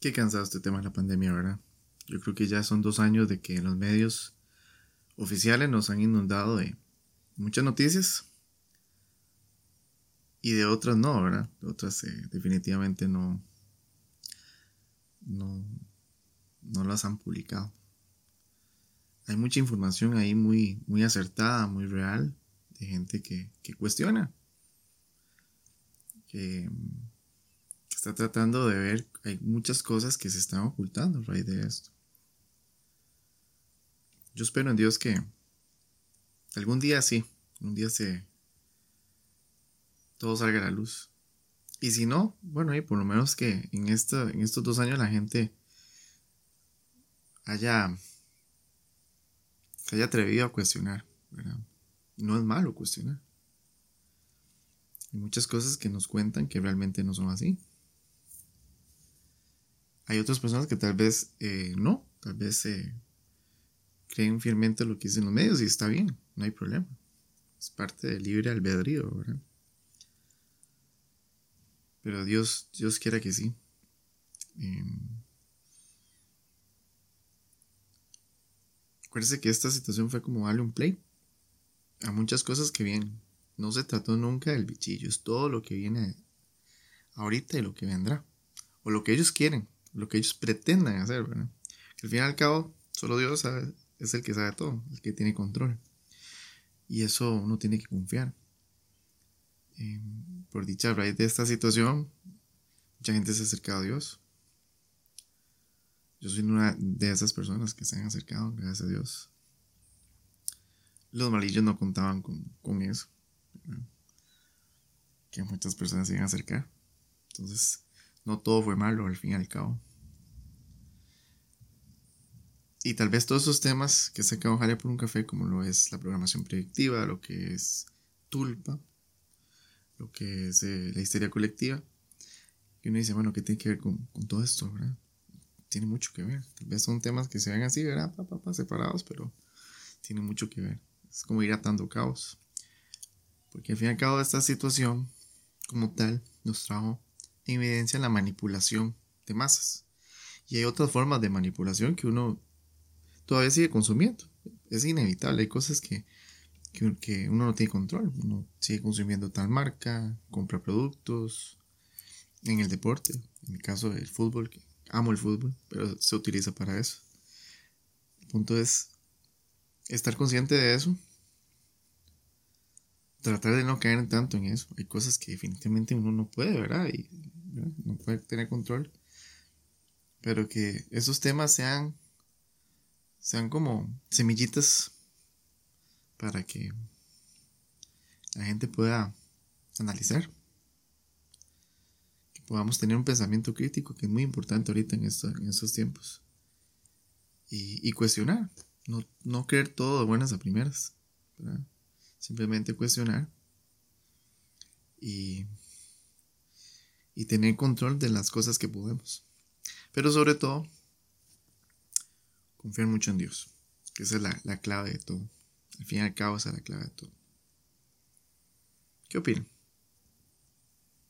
Qué cansado este tema de la pandemia, ¿verdad? Yo creo que ya son dos años de que los medios oficiales nos han inundado de muchas noticias y de otras no, ¿verdad? De otras eh, definitivamente no, no, no las han publicado. Hay mucha información ahí muy, muy acertada, muy real, de gente que, que cuestiona, que, está tratando de ver, hay muchas cosas que se están ocultando a raíz de esto. Yo espero en Dios que algún día sí, un día se todo salga a la luz. Y si no, bueno, y por lo menos que en, estos dos años la gente haya, se haya atrevido a cuestionar, No es malo cuestionar. Hay muchas cosas que nos cuentan que realmente no son así. Hay otras personas que tal vez eh, no, tal vez eh, creen fielmente lo que dicen los medios y está bien, no hay problema. Es parte del libre albedrío, ¿verdad? Pero Dios, Dios quiera que sí. Em, acuérdese que esta situación fue como darle un play a muchas cosas que vienen. No se trató nunca del bichillo, es todo lo que viene ahorita y lo que vendrá. O lo que ellos quieren, lo que ellos pretendan hacer, ¿verdad? Al fin y al cabo, solo Dios es el que sabe todo, el que tiene control. Y eso uno tiene que confiar. Em, por dicha, raíz de esta situación, mucha gente se ha acercado a Dios. Yo soy una de esas personas que se han acercado, gracias a Dios. Los malillos no contaban con, eso. Que muchas personas se iban a acercar. Entonces, no todo fue malo al fin y al cabo. Y tal vez todos esos temas que se Jale por un café, como lo es la programación predictiva, lo que es tulpa, lo que es eh, la histeria colectiva. Y uno dice, bueno, ¿qué tiene que ver con, todo esto? Tiene mucho que ver. Tal vez son temas que se ven así, ¿verdad? Pa, separados, pero tiene mucho que ver. Es como ir atando caos. Porque al fin y al cabo esta situación, como tal, nos trajo en evidencia la manipulación de masas. Y hay otras formas de manipulación que uno todavía sigue consumiendo. Es inevitable. Hay cosas que que, uno no tiene control. Uno sigue consumiendo tal marca, compra productos en el deporte. En mi caso, el fútbol, amo el fútbol, pero se utiliza para eso. El punto es estar consciente de eso. Tratar de no caer tanto en eso. Hay cosas que definitivamente uno no puede, ¿verdad? Y no puede tener control. Pero que esos temas sean, sean como semillitas para que la gente pueda analizar, que podamos tener un pensamiento crítico, que es muy importante ahorita en, esto, en estos tiempos, y, cuestionar, no, no, creer todo de buenas a primeras, simplemente cuestionar y, y tener control de las cosas que podemos, pero sobre todo, confiar mucho en Dios, que esa es la clave de todo. Al fin y al cabo, esa es la clave de todo. ¿Qué opinan?